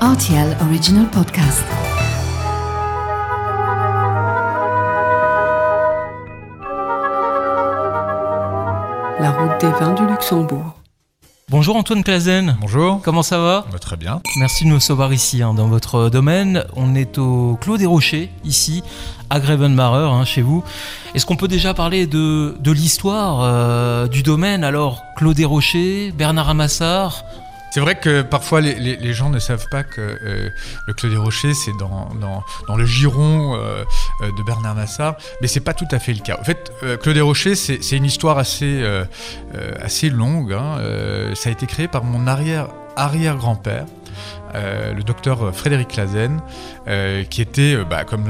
RTL Original Podcast. La route des vins du Luxembourg. Bonjour Antoine Clazen. Bonjour. Comment ça va? Bah, Très bien. Merci de nous recevoir ici hein, dans votre domaine. On est au Clos des Rochers, ici, à Grevenmacher, hein, chez vous. Est-ce qu'on peut déjà parler de, de l'histoire euh, du domaine? Alors, Clos des Rochers, Bernard Amassard, C'est vrai que parfois les, gens ne savent pas que euh, le Clos des Rochers c'est dans, dans, le giron euh, euh, de Bernard Massard, mais c'est pas tout à fait le cas. En fait, euh, Clos des Rochers c'est une histoire assez, assez longue. hein. Ça a été créé par mon arrière arrière grand-père. Euh, le docteur Frédéric Lazen, euh, qui était, euh, bah, comme,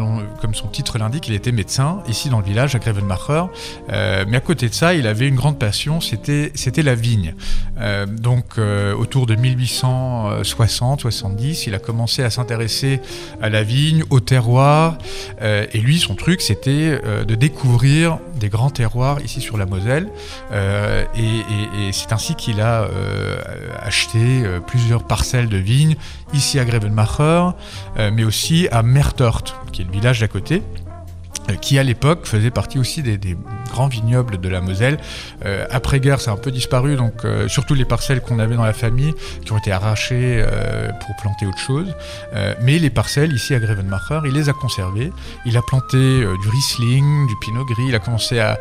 son titre l'indique, il était médecin ici dans le village à Grevenmacher. Euh, mais à côté de ça, il avait une grande passion, c'était la vigne. Euh, donc euh, autour de 1860-70, il a commencé à s'intéresser à la vigne, au terroir. euh, et lui, son truc, c'était euh, de découvrir des grands terroirs ici sur la Moselle. Euh, et et- c'est ainsi qu'il a euh, acheté euh, plusieurs parcelles de vignes ici à Grevenmacher, euh, mais aussi à Mertort, qui est le village d'à côté qui à l'époque faisait partie aussi des, grands vignobles de la Moselle. Euh, Après-guerre, ça a un peu disparu, donc euh, surtout les parcelles qu'on avait dans la famille, qui ont été arrachées euh, pour planter autre chose. Euh, mais les parcelles, ici à Grevenmacher, il les a conservées. Il a planté euh, du Riesling, du Pinot Gris, il a commencé à,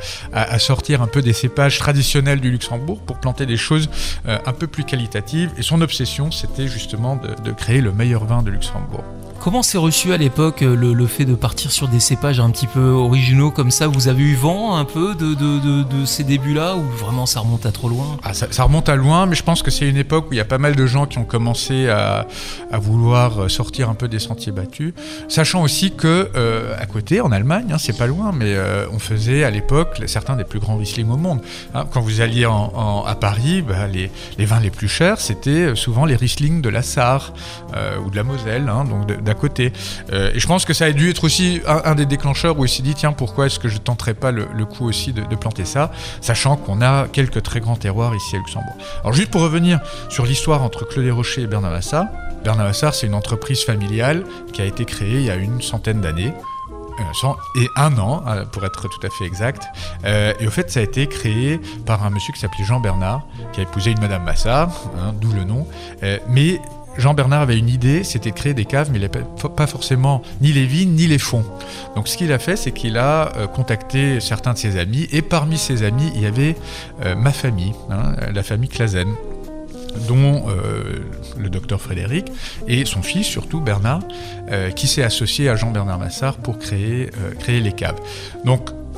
sortir un peu des cépages traditionnels du Luxembourg pour planter des choses euh, un peu plus qualitatives. Et son obsession, c'était justement de, de créer le meilleur vin de Luxembourg. Comment s'est reçu à l'époque euh, le, le fait de partir sur des cépages un petit peu originaux comme ça? Vous avez eu vent un peu de, de- de- ces débuts-là ou vraiment ça remonte à trop loin? Ah, ça, remonte à loin, mais je pense que c'est une époque où il y a pas mal de gens qui ont commencé à, à vouloir sortir un peu des sentiers battus, sachant aussi que euh, à côté, en Allemagne, hein, c'est pas loin, mais euh, on faisait à l'époque certains des plus grands Riesling au monde. hein. quand vous alliez à Paris, bah, les, les vins les plus chers, c'était souvent les Riesling de la Sarre euh, ou de la Moselle, hein, donc côté. Euh, et je pense que ça a dû être aussi un, des déclencheurs où il s'est dit tiens pourquoi est-ce que je tenterais pas le, coup aussi de, planter ça, sachant qu'on a quelques très grands terroirs ici à Luxembourg. Alors juste pour revenir sur l'histoire entre Claude Desrochers et Bernard Massard, Bernard Massard c'est une entreprise familiale qui a été créée il y a une centaine d'années. euh, et un an, euh, pour être tout à fait exact. Et au fait, ça a été créé par un monsieur qui s'appelait Jean Bernard, qui a épousé une Madame Massard, hein, d'où le nom. Mais Jean Bernard avait une idée, c'était de créer des caves, mais il n'avait pas- forcément ni les vignes ni les fonds. Donc ce qu'il a fait, c'est qu'il a euh, contacté certains de ses amis, et parmi ses amis, il y avait euh, ma famille, hein, la famille Clazen dont euh, le docteur Frédéric et son fils surtout Bernard, qui s'est associé à Jean-Bernard Massard pour créer, les caves.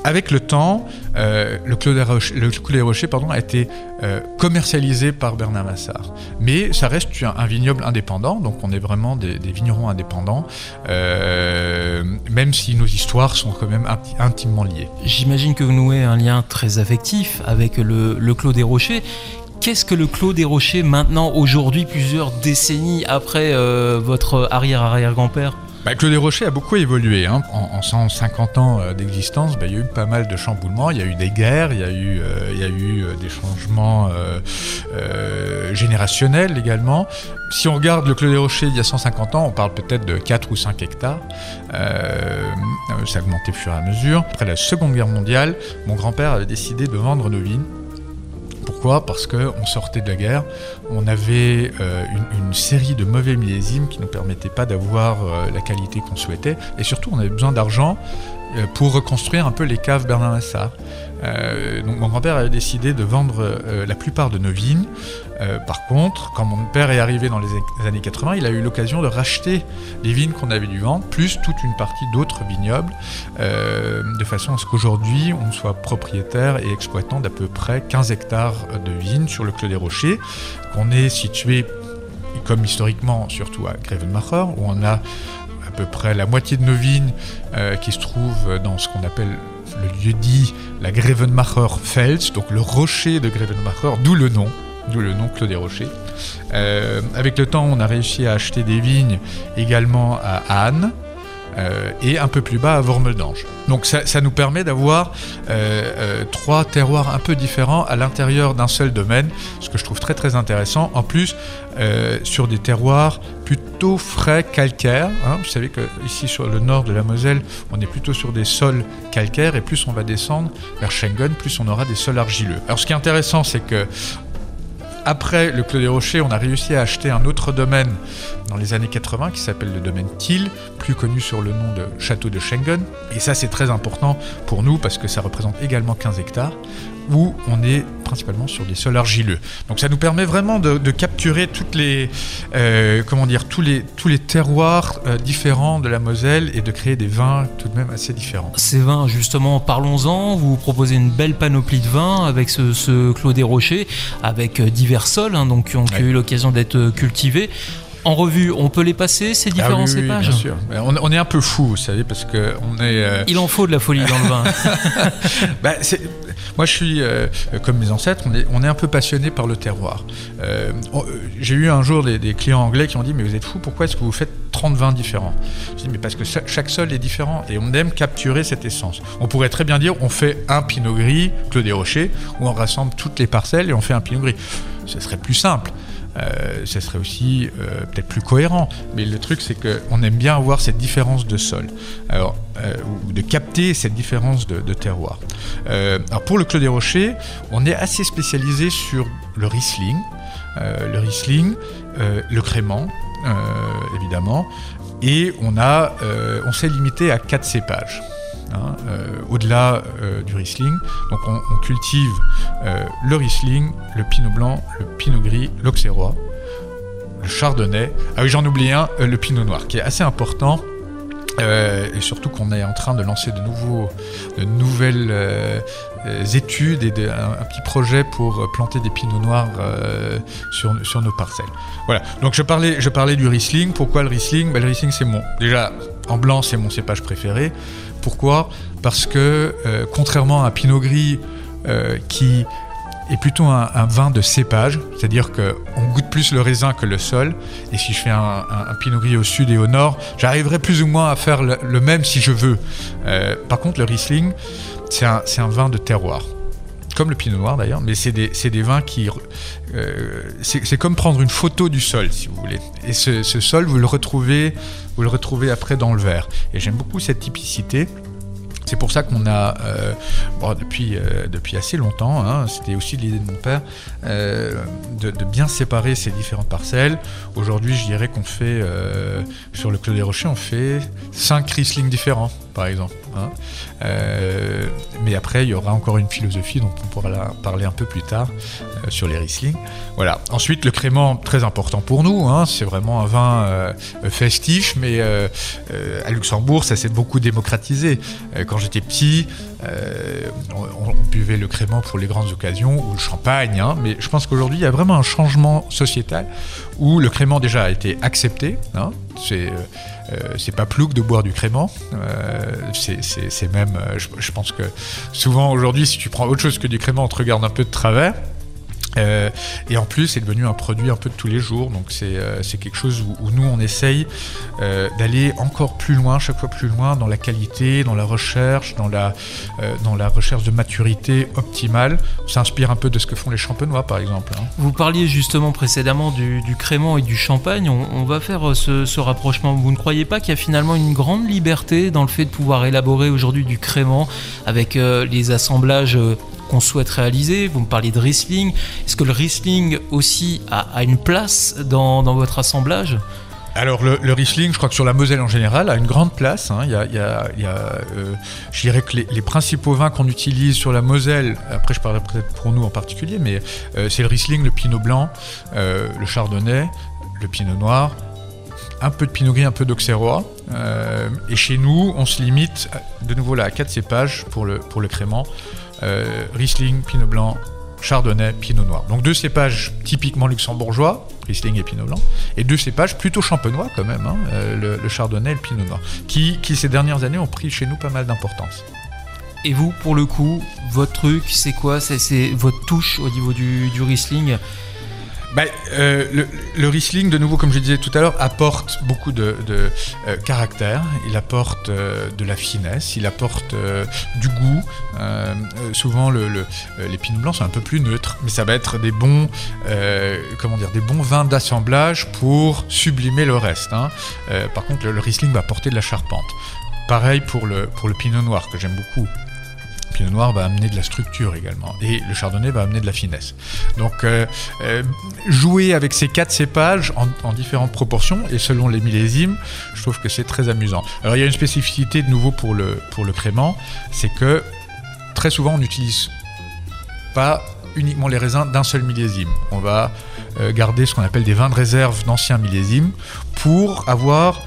Avec le temps, euh, le Clos des Rochers, pardon, a été euh, commercialisé par Bernard Massard. Mais ça reste un, vignoble indépendant, donc on est vraiment des, vignerons indépendants, euh, même si nos histoires sont quand même inti- intimement liées. J'imagine que vous nouez un lien très affectif avec le, le Clos des Rochers. Qu'est-ce que le Clos des Rochers maintenant, aujourd'hui, plusieurs décennies après votre arrière-arrière-grand-père? Bah, Claude Desrochers a beaucoup évolué. hein. En, en 150 ans euh, d'existence, bah, il y a eu pas mal de chamboulements. Il y a eu des guerres, il y a eu, euh, euh, des changements générationnels également. Si on regarde le Clos Desrochers il y a 150 ans, on parle peut-être de 4 ou 5 hectares. Ça a augmenté au fur et à mesure. Après la Seconde Guerre mondiale, mon grand-père avait décidé de vendre nos vignes. Pourquoi? Parce qu'on sortait de la guerre, on avait euh, une, série de mauvais millésimes qui ne permettaient pas d'avoir euh, la qualité qu'on souhaitait, et surtout on avait besoin d'argent euh, pour reconstruire un peu les caves Bernard Massard. Donc mon grand-père avait décidé de vendre la plupart de nos vignes. Euh, par contre, quand mon père est arrivé dans les années 80, il a eu l'occasion de racheter les vignes qu'on avait dû vendre, plus toute une partie d'autres vignobles, euh, de façon à ce qu'aujourd'hui on soit propriétaire et exploitant d'à peu près 15 hectares de vignes sur le Clos des Rochers, qu'on est situé, comme historiquement, surtout à Grevenmacher, où on a à peu près la moitié de nos vignes euh, qui se trouvent dans ce qu'on appelle le lieu dit la Grevenmacher Fels, donc le rocher de Grevenmacher, d'où le nom, d'où le nom Clos des Rochers. Euh, avec le temps, on a réussi à acheter des vignes également à Anne, euh, et un peu plus bas à Vormeldange. Donc ça, nous permet d'avoir euh, trois terroirs un peu différents à l'intérieur d'un seul domaine, ce que je trouve très très intéressant. En plus, sur des terroirs plutôt frais calcaires. hein. Vous savez que ici sur le nord de la Moselle, on est plutôt sur des sols calcaires et plus on va descendre vers Schengen, plus on aura des sols argileux. Alors ce qui est intéressant, c'est que après le Clos des Rochers, on a réussi à acheter un autre domaine dans les années 80 qui s'appelle le domaine Thiel, plus connu sur le nom de Château de Schengen. Et ça, c'est très important pour nous parce que ça représente également 15 hectares où on est principalement sur des sols argileux. Donc ça nous permet vraiment de, de capturer toutes les, euh, comment dire, tous les, tous les terroirs euh, différents de la Moselle et de créer des vins tout de même assez différents. Ces vins, justement, parlons-en. Vous proposez une belle panoplie de vins avec ce, ce Clos des Rochers, avec euh, divers sols hein, donc, qui ont Ouais. eu l'occasion d'être cultivés. En revue, on peut les passer, ces différents Ah oui, oui, cépages bien sûr. On, on est un peu fou, vous savez, parce que on est. euh, Il en faut de la folie dans le vin. Bah, c'est- moi, je suis, euh, comme mes ancêtres, on est, un peu passionné par le terroir. Euh, euh, J'ai eu un jour des, clients anglais qui ont dit Mais vous êtes fou, pourquoi est-ce que vous faites 30 vins différents? Je dis Mais parce que cha- chaque sol est différent et on aime capturer cette essence. On pourrait très bien dire On fait un pinot gris, Clos des Rochers, où on rassemble toutes les parcelles et on fait un pinot gris. Ce serait plus simple. Euh, ça serait aussi euh, peut-être plus cohérent. Mais le truc, c'est qu'on aime bien avoir cette différence de sol, euh, ou de capter cette différence de, terroir. Euh, alors pour le Clos des Rochers, on est assez spécialisé sur le Riesling, le Riesling, crément, évidemment, et on on s'est limité à quatre cépages. Hein, euh, au-delà euh, du Riesling. Donc on, cultive euh, le Riesling, le Pinot Blanc, le Pinot Gris, l'Auxerrois, le Chardonnay. Ah oui, j'en oublie un, le Pinot Noir, qui est assez important. et surtout qu'on est en train de lancer de, nouveaux, de nouvelles études et un, petit projet pour planter des pinots noirs sur, sur nos parcelles. Voilà, donc je parlais, je parlais du Riesling. Pourquoi le Riesling? Ben, Le Riesling, c'est mon. Déjà, en blanc, c'est mon cépage préféré. Pourquoi? Parce que, euh, contrairement à un pinot gris euh, qui est plutôt un, vin de cépage, c'est-à-dire qu'on goûte plus le raisin que le sol. Et si je fais un, pinot gris au sud et au nord, j'arriverai plus ou moins à faire le, même si je veux. Euh, par contre, le Riesling, c'est un, vin de terroir. Comme le pinot noir d'ailleurs, mais c'est des vins qui. Euh, c'est comme prendre une photo du sol, si vous voulez. Et ce, sol, vous le, retrouvez, vous le retrouvez après dans le verre. Et j'aime beaucoup cette typicité. C'est pour ça qu'on a, euh, bon, depuis, euh, depuis assez longtemps, hein, c'était aussi l'idée de mon père, de, bien séparer ces différentes parcelles. Aujourd'hui, je dirais qu'on fait, sur le Clos des Rochers, on fait 5 Riesling différents, par exemple. hein. Euh, mais après, il y aura encore une philosophie dont on pourra parler un peu plus tard euh, sur les Riesling. Voilà. Ensuite, le crément, très important pour nous. hein, c'est vraiment un vin euh, festif, mais à Luxembourg, ça s'est beaucoup démocratisé. Quand j'étais petit, on, on buvait le crément pour les grandes occasions ou le champagne. hein, mais je pense qu'aujourd'hui, il y a vraiment un changement sociétal où le crément déjà a été accepté. C'est euh, euh, c'est pas plouc de boire du crément. Euh, c'est- même, je, je pense que souvent aujourd'hui, si tu prends autre chose que du crément, on te regarde un peu de travers. Euh, et en plus, c'est devenu un produit un peu de tous les jours. Donc, c'est euh, quelque chose où, nous, on essaye euh, d'aller encore plus loin, chaque fois plus loin, dans la qualité, dans la recherche, dans la, euh, dans la recherche de maturité optimale. On s'inspire un peu de ce que font les champenois, par exemple. hein. Vous parliez justement précédemment du, du crément et du champagne. On, va faire ce, ce rapprochement. Vous ne croyez pas qu'il y a finalement une grande liberté dans le fait de pouvoir élaborer aujourd'hui du crément avec les assemblages qu'on souhaite réaliser Vous me parliez de Riesling. Est-ce que le Riesling aussi a, une place dans, votre assemblage? Alors le, Riesling, je crois que sur la Moselle en général, a une grande place. hein. Il y a, euh, je dirais que les, principaux vins qu'on utilise sur la Moselle, après je parlerai peut-être pour nous en particulier, mais euh, c'est le Riesling, le Pinot Blanc, euh, le Chardonnay, le Pinot Noir, un peu de Pinot Gris, un peu d'Auxerrois. Et chez nous, on se limite de nouveau là à quatre cépages pour le, pour le crément. Euh, Riesling, Pinot Blanc, Chardonnay, Pinot Noir. Donc deux cépages typiquement luxembourgeois, Riesling et Pinot Blanc, et deux cépages plutôt champenois quand même, hein, euh, le, Chardonnay et le Pinot Noir, qui, qui ces dernières années ont pris chez nous pas mal d'importance. Et vous, pour le coup, votre truc, c'est quoi? C'est c'est votre touche au niveau du, du Riesling? Bah, euh, le, Riesling, de nouveau, comme je disais tout à l'heure, apporte beaucoup de, euh, caractère, il apporte euh, de la finesse, il apporte du goût. Souvent, le, le- les pinots blancs sont un peu plus neutres, mais ça va être des bons, comment dire, des bons vins d'assemblage pour sublimer le reste. hein. Par contre, le, Riesling va apporter de la charpente. Pareil pour le pinot noir, que j'aime beaucoup. Noir va amener de la structure également, et le Chardonnay va amener de la finesse. Donc, euh, euh, jouer avec ces quatre cépages en, en différentes proportions et selon les millésimes, je trouve que c'est très amusant. Alors, il y a une spécificité de nouveau pour le, pour le crément, c'est que très souvent on n'utilise pas uniquement les raisins d'un seul millésime. On va euh, garder ce qu'on appelle des vins de réserve d'anciens millésimes pour avoir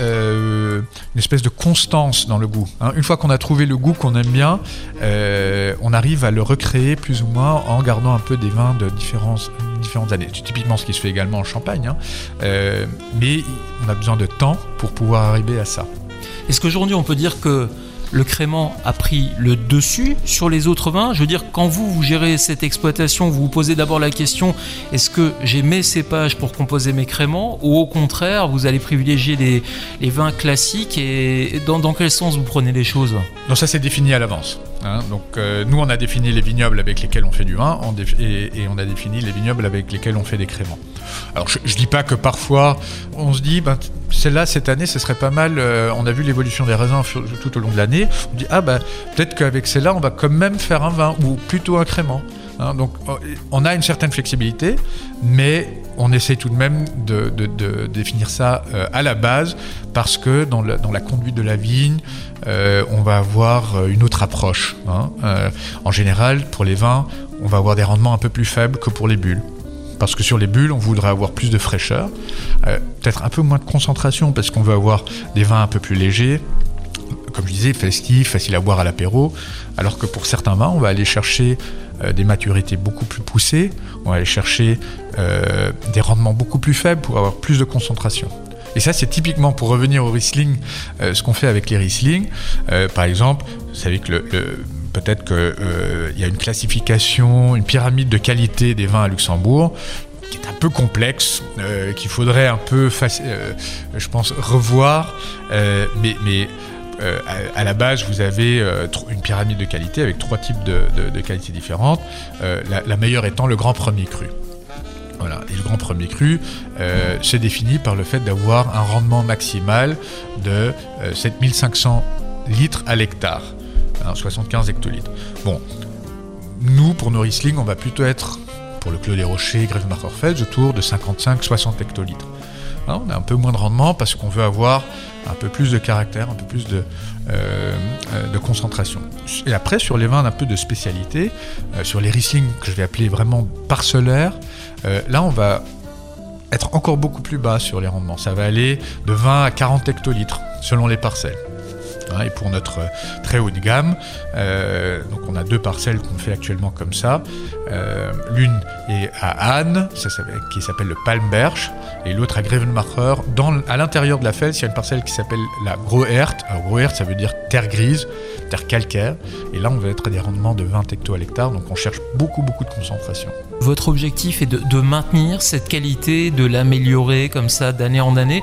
euh, une espèce de constance dans le goût. hein. Une fois qu'on a trouvé le goût qu'on aime bien, euh, on arrive à le recréer plus ou moins en gardant un peu des vins de différentes, différentes années. C'est typiquement ce qui se fait également en Champagne, hein. Euh, mais on a besoin de temps pour pouvoir arriver à ça. Est-ce qu'aujourd'hui on peut dire que le crément a pris le dessus sur les autres vins Je veux dire, quand vous, vous gérez cette exploitation, vous vous posez d'abord la question est-ce que j'ai mes cépages pour composer mes créments Ou au contraire, vous allez privilégier les, vins classiques Et dans, dans quel sens vous prenez les choses? Donc ça c'est défini à l'avance. Hein. Donc euh, nous on a défini les vignobles avec lesquels on fait du vin et, on a défini les vignobles avec lesquels on fait des créments. Alors je, je dis pas que parfois on se dit ben, celle-là cette année ce serait pas mal. euh, on a vu l'évolution des raisins tout au long de l'année. On dit ah bah peut-être qu'avec celle-là on va quand même faire un vin ou plutôt un crément. Hein. donc euh, on a une certaine flexibilité, mais on essaie tout de même de, définir ça euh, à la base parce que dans la, conduite de la vigne, euh, on va avoir une autre approche. hein. En général, pour les vins, on va avoir des rendements un peu plus faibles que pour les bulles. Parce que sur les bulles, on voudrait avoir plus de fraîcheur, peut-être un peu moins de concentration parce qu'on veut avoir des vins un peu plus légers, comme je disais, festifs, faciles à boire à l'apéro, alors que pour certains vins, on va aller chercher euh, des maturités beaucoup plus poussées, on va aller chercher euh, des rendements beaucoup plus faibles pour avoir plus de concentration. Et ça, c'est typiquement pour revenir au Riesling, euh, ce qu'on fait avec les Riesling. Par exemple, vous savez que peut-être qu'il y a une classification, une pyramide de qualité des vins à Luxembourg qui est un peu complexe, qu'il faudrait un peu, je pense, revoir. Mais euh, à, la base, vous avez euh, une pyramide de qualité avec trois types de, qualités différentes. Euh, la, meilleure étant le grand premier cru. Voilà. Et le grand premier cru, c'est défini par le fait d'avoir un rendement maximal de euh, 7500 litres à l'hectare, hein, 75 hectolitres. Bon, nous, pour nos Riesling, on va plutôt être, pour le Clos des Rochers, Orfeld, autour de 55-60 hectolitres. Hein, on a un peu moins de rendement parce qu'on veut avoir un peu plus de caractère, un peu plus de, euh, euh, concentration. Et après, sur les vins d'un peu de spécialité, euh, sur les Riesling que je vais appeler vraiment parcellaires, là, on va être encore beaucoup plus bas sur les rendements. Ça va aller de 20 à 40 hectolitres selon les parcelles. Hein, et pour notre très haut de gamme, donc on a deux parcelles qu'on fait actuellement comme ça. Euh, L'une est à Anne, qui s'appelle le Palmberg, et l'autre à Grevenmacher. À l'intérieur de la Fels, il y a une parcelle qui s'appelle la Groert. Alors Groert, ça veut dire terre grise, terre calcaire. Et là, on va être à des rendements de 20 hecto à l'hectare, donc on cherche beaucoup, beaucoup de concentration. Votre objectif est de, maintenir cette qualité, de l'améliorer comme ça d'année en année,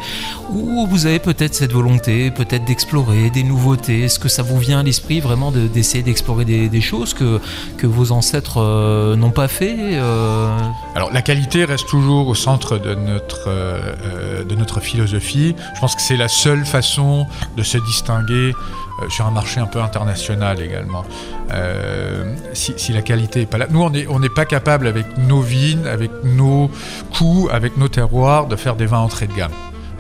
ou vous avez peut-être cette volonté, peut-être d'explorer des nouveautés? Est-ce que ça vous vient à l'esprit vraiment de- d'essayer d'explorer des, choses que, que vos ancêtres euh, n'ont pas fait euh, Alors la qualité reste toujours au centre de notre, euh, euh, de notre philosophie. Je pense que c'est la seule façon de se distinguer sur un marché un peu international également. Si, la qualité est pas là, nous on n'est on n'est pas capable avec nos vignes, avec nos coûts, avec nos terroirs de faire des vins entrée de gamme.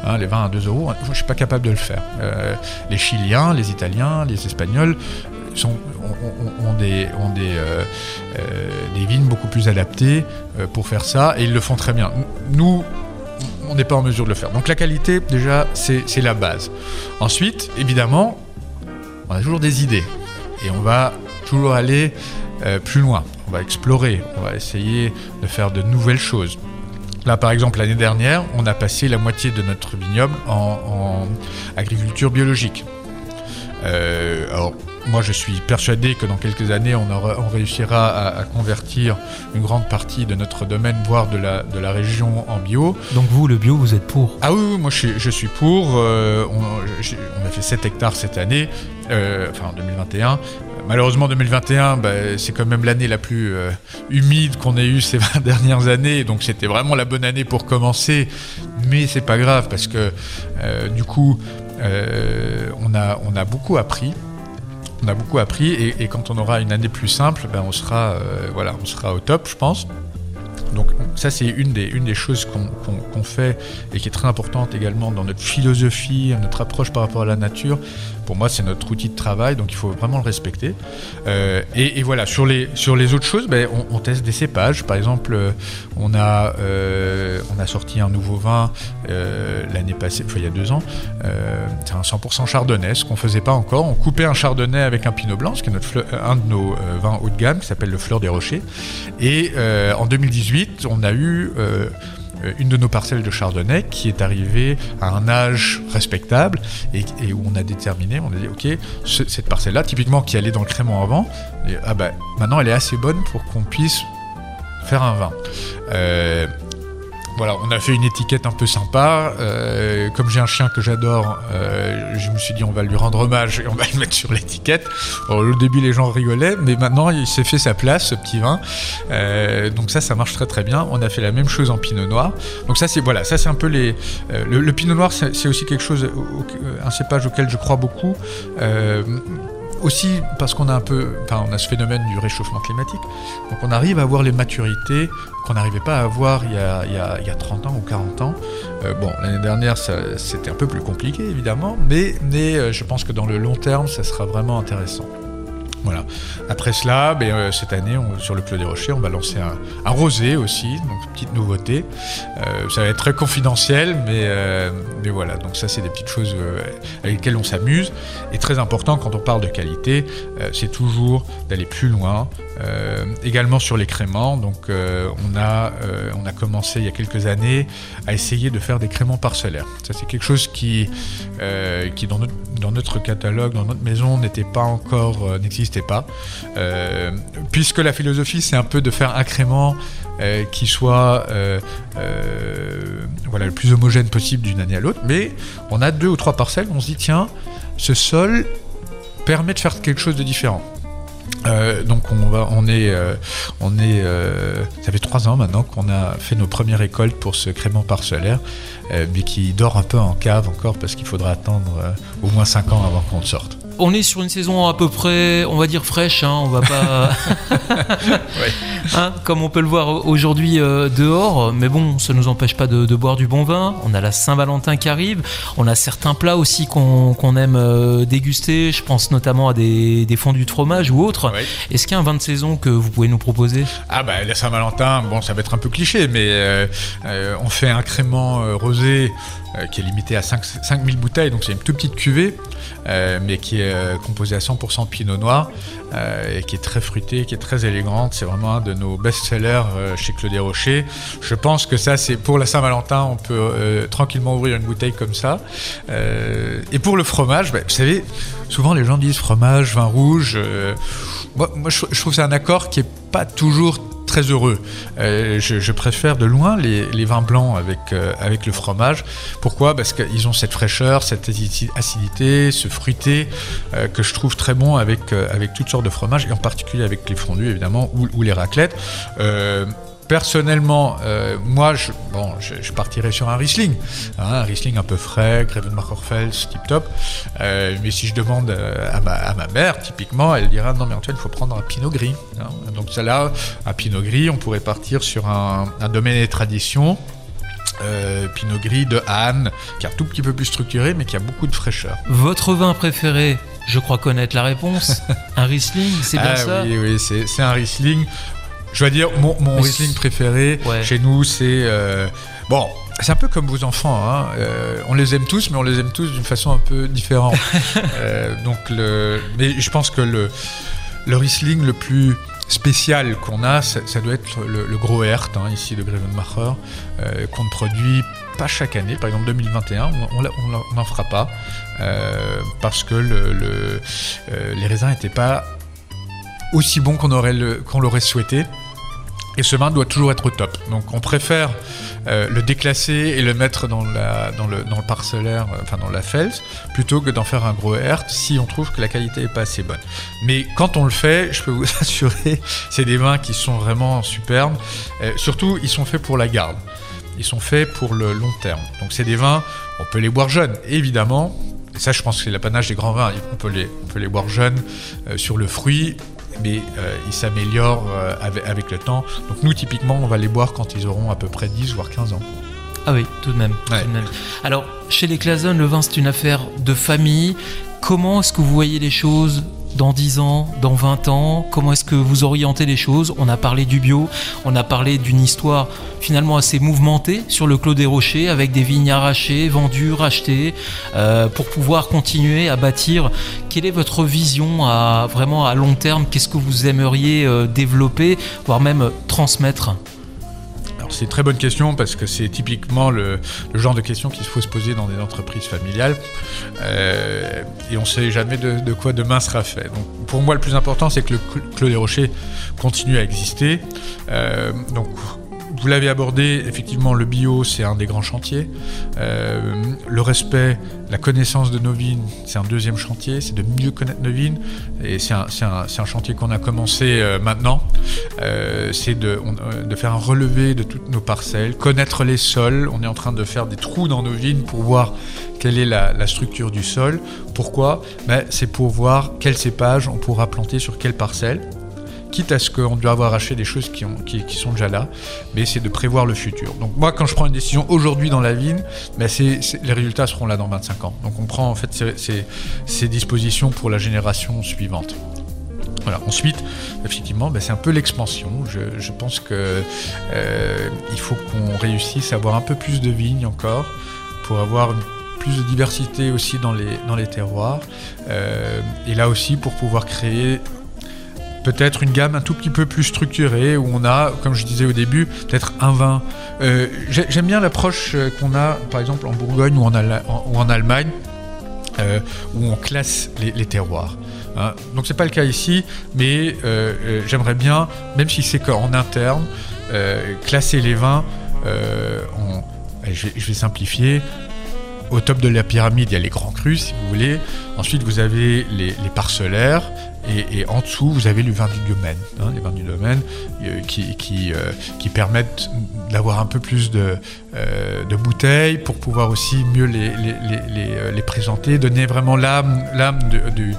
Hein, les vins à 2 euros, je ne suis pas capable de le faire. Les Chiliens, les Italiens, les Espagnols sont, ont, des, ont euh, euh, des vignes beaucoup plus adaptées euh, pour faire ça et ils le font très bien. Nous, on n'est pas en mesure de le faire. Donc la qualité, déjà, c'est la base. Ensuite, évidemment, on a toujours des idées et on va toujours aller plus loin. On va explorer, on va essayer de faire de nouvelles choses. Là, par exemple, l'année dernière, on a passé la moitié de notre vignoble en, agriculture biologique. Alors, moi, je suis persuadé que dans quelques années, on, aura- on réussira à, à convertir une grande partie de notre domaine, voire de la, de la région en bio. Donc vous, le bio, vous êtes pour Ah oui, oui, moi je suis, je suis pour. euh, on, a fait 7 hectares cette année, euh, enfin en 2021. Malheureusement, 2021, bah, c'est quand même l'année la plus euh, humide qu'on ait eue ces 20 dernières années. Donc c'était vraiment la bonne année pour commencer. Mais c'est pas grave parce que du coup, on, a, on a beaucoup appris. On a beaucoup appris et, quand on aura une année plus simple, ben, on, sera, euh, voilà, on sera au top, je pense. Donc ça c'est une des, une des choses qu'on fait et qui est très importante également dans notre philosophie, notre approche par rapport à la nature. Pour moi c'est notre outil de travail, donc il faut vraiment le respecter. Euh, et, voilà, sur les, sur les autres choses, ben, on, teste des cépages. Par exemple, euh, on a, on a sorti un nouveau vin euh, l'année passée, enfin il y a deux ans. Euh, c'est un 100% chardonnay, ce qu'on faisait pas encore. On coupait un chardonnay avec un pinot blanc, ce qui est notre fleur- un de nos euh, vins haut de gamme, qui s'appelle le Fleur des Rochers. Et euh, en 2018, on a eu euh, euh, une de nos parcelles de chardonnay qui est arrivée à un âge respectable et, où on a déterminé, on a dit ok, ce- cette parcelle-là, typiquement qui allait dans le crément avant, ah bah, maintenant elle est assez bonne pour qu'on puisse faire un vin. Euh, voilà, on a fait une étiquette un peu sympa. Euh, comme j'ai un chien que j'adore, euh, je me suis dit on va lui rendre hommage et on va le mettre sur l'étiquette. Au début les gens rigolaient, mais maintenant il s'est fait sa place, ce petit vin. Euh, donc ça, ça marche très très bien. On a fait la même chose en Pinot Noir. Donc ça, c'est voilà, ça c'est un peu les. le, Pinot Noir, c'est aussi quelque chose, un cépage auquel je crois beaucoup. Aussi parce qu'on a un peu, enfin, on ce phénomène du réchauffement climatique. Donc on arrive à avoir les maturités qu'on n'arrivait pas à avoir il y, a, il, y a, il y a 30 ans ou 40 ans. Euh, bon, l'année dernière, c'était un peu plus compliqué, évidemment, mais, mais euh, je pense que dans le long terme, ça sera vraiment intéressant. Voilà. Après cela, ben, euh, cette année, sur le Clos des Rochers, on va lancer un, rosé aussi, donc petite nouveauté. Euh, ça va être très confidentiel, mais, euh, mais voilà. Donc ça, c'est des petites choses avec lesquelles on s'amuse. Et très important, quand on parle de qualité, c'est toujours d'aller plus loin. Également sur les créments, donc on, a, commencé il y a quelques années à essayer de faire des créments parcellaires. Ça, c'est quelque chose qui, qui dans, notre, catalogue, dans notre maison, n'était pas encore, pas. Euh, puisque la philosophie, c'est un peu de faire un crément euh, qui soit euh, voilà, le plus homogène possible d'une année à l'autre. Mais on a deux ou trois parcelles, on se dit, tiens, ce sol permet de faire quelque chose de différent. Donc on va, on est, on est, ça fait trois ans maintenant qu'on a fait nos premières récoltes pour ce crément parcellaire, mais qui dort un peu en cave encore parce qu'il faudra attendre au moins cinq ans avant qu'on sorte. On est sur une saison à peu près, on va dire fraîche, hein, on va pas. Hein, comme on peut le voir aujourd'hui euh, dehors, mais bon, ça nous empêche pas de, de boire du bon vin. On a la Saint-Valentin qui arrive, on a certains plats aussi qu'on aime euh, déguster, je pense notamment à des, des fondus de fromage ou autres. Ouais. Est-ce qu'il y a un vin de saison que vous pouvez nous proposer? Ah bah la Saint-Valentin, bon ça va être un peu cliché, mais euh, on fait un crément rosé euh, qui est limité à 5, 5000 bouteilles, donc c'est une toute petite cuvée, euh, mais qui est euh, composée à 100% pinot noir, et qui est très fruitée, qui est très élégante. C'est vraiment un de nos best-sellers chez Claude Rocher. Je pense que ça, c'est pour la Saint-Valentin, on peut tranquillement ouvrir une bouteille comme ça. Et pour le fromage, bah, vous savez, souvent les gens disent fromage, vin rouge. moi, moi, je, je trouve c'est un accord qui est pas toujours très heureux. Euh, je, préfère de loin les, vins blancs avec, euh, avec le fromage. Pourquoi? Parce qu'ils ont cette fraîcheur, cette acidi- acidité, ce fruité euh, que je trouve très bon avec, avec toutes sortes de fromages, et en particulier avec les fondus évidemment, ou les raclettes. Personnellement, euh, moi, je, bon, je, je partirais sur un Riesling, hein, un Riesling un peu frais, Grevenmacher-Fels, tip top. Euh, mais si je demande euh, à ma, à ma mère, typiquement, elle dira non mais Antoine, il faut prendre un Pinot Gris. hein. Donc ça là, un Pinot Gris, on pourrait partir sur un, un domaine des traditions. Euh, Pinot Gris de Anne, qui est un tout petit peu plus structuré, mais qui a beaucoup de fraîcheur. Votre vin préféré Je crois connaître la réponse. Un Riesling, c'est bien Ah ça? Oui, oui, c'est un Riesling. Je dois dire, mon, mon c'est- préféré Ouais. chez nous, c'est. euh, bon, c'est un peu comme vos enfants. hein, euh, on les aime tous, mais on les aime tous d'une façon un peu différente. Euh, donc, le, mais je pense que le, le Riesling le plus spécial qu'on a, ça, ça doit être le, le gros Hert, hein, ici de Grevenmacher, euh, qu'on ne produit pas chaque année. Par exemple, 2021, on n'en fera pas euh, parce que le, euh, les raisins n'étaient pas aussi bons qu'on aurait qu'on l'aurait souhaité. Et ce vin doit toujours être au top. Donc on préfère euh, le déclasser et le mettre dans, le, parcellaire, euh, enfin dans la Fels, plutôt que d'en faire un gros Hert si on trouve que la qualité n'est pas assez bonne. Mais quand on le fait, je peux vous assurer, c'est des vins qui sont vraiment superbes. Euh, surtout, ils sont faits pour la garde. Ils sont faits pour le long terme. Donc c'est des vins, on peut les boire jeunes, évidemment. Et ça, je pense que c'est l'apanage des grands vins. On peut les boire jeunes sur le fruit mais euh, ils s'améliorent euh, avec, le temps. Donc nous, typiquement, on va les boire quand ils auront à peu près 10 voire 15 ans. Ah oui, tout de même. Alors, chez les Clason, le vin, c'est une affaire de famille. Comment est-ce que vous voyez les choses dans 10 ans, dans 20 ans Comment est-ce que vous orientez les choses? On a parlé du bio, on a parlé d'une histoire finalement assez mouvementée sur le Clos des Rochers, avec des vignes arrachées, vendues, rachetées, euh, pour pouvoir continuer à bâtir. Quelle est votre vision à, vraiment à long terme? Qu'est-ce que vous aimeriez euh, développer, voire même transmettre? C'est une très bonne question parce que c'est typiquement le, genre de question qu'il faut se poser dans des entreprises familiales euh, et on ne sait jamais de, quoi demain sera fait. Donc, pour moi, le plus important, c'est que le Clos des Rochers continue à exister. Euh, donc, vous l'avez abordé, effectivement, le bio, c'est un des grands chantiers. Euh, le respect, la connaissance de nos vignes, c'est un deuxième chantier, c'est de mieux connaître nos vignes. Et c'est un, un, chantier qu'on a commencé euh, maintenant. Euh, c'est de, de, faire un relevé de toutes nos parcelles, connaître les sols. On est en train de faire des trous dans nos vignes pour voir quelle est la, la structure du sol. Pourquoi? Ben, C'est pour voir quel cépage on pourra planter sur quelle parcelle quitte à ce qu'on doit avoir acheté des choses qui, sont déjà là, mais c'est de prévoir le futur. Donc moi, quand je prends une décision aujourd'hui dans la vigne, ben les résultats seront là dans 25 ans. Donc on prend en fait ces, dispositions pour la génération suivante. Ensuite, effectivement, ben c'est un peu l'expansion. Je, pense qu'il euh, faut qu'on réussisse à avoir un peu plus de vignes encore pour avoir plus de diversité aussi dans les, dans les terroirs. Euh, et là aussi, pour pouvoir créer peut-être une gamme un tout petit peu plus structurée où on a, comme je disais au début, peut-être un vin. Euh, j'aime bien l'approche euh, qu'on a, par exemple, en Bourgogne ou en, Allemagne, euh, où on classe les, terroirs. Hein. Donc c'est pas le cas ici, mais j'aimerais bien, même si c'est qu'en interne, classer les vins. je, vais, simplifier. Au top de la pyramide, il y a les grands crus, si vous voulez. Ensuite, vous avez les, les parcellaires. Et, en dessous, vous avez le vin du domaine, hein, les vins du domaine euh, qui, qui, euh, qui, permettent d'avoir un peu plus de, euh, de, bouteilles pour pouvoir aussi mieux les, les, les, les présenter, donner vraiment l'âme, l'âme du,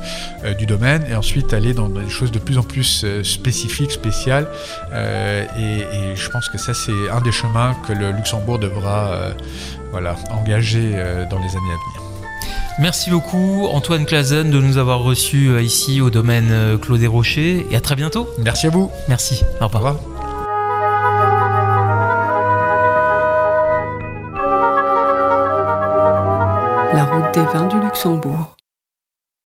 du, domaine et ensuite aller dans des choses de plus en plus spécifiques, spéciales. Et, et, je pense que ça, c'est un des chemins que le Luxembourg devra voilà, engager dans les années à venir. Merci beaucoup Antoine Clazen de nous avoir reçus euh, ici au domaine euh, Claude Rocher et à très bientôt. Merci à vous. Merci. Au revoir. La route des vins du Luxembourg.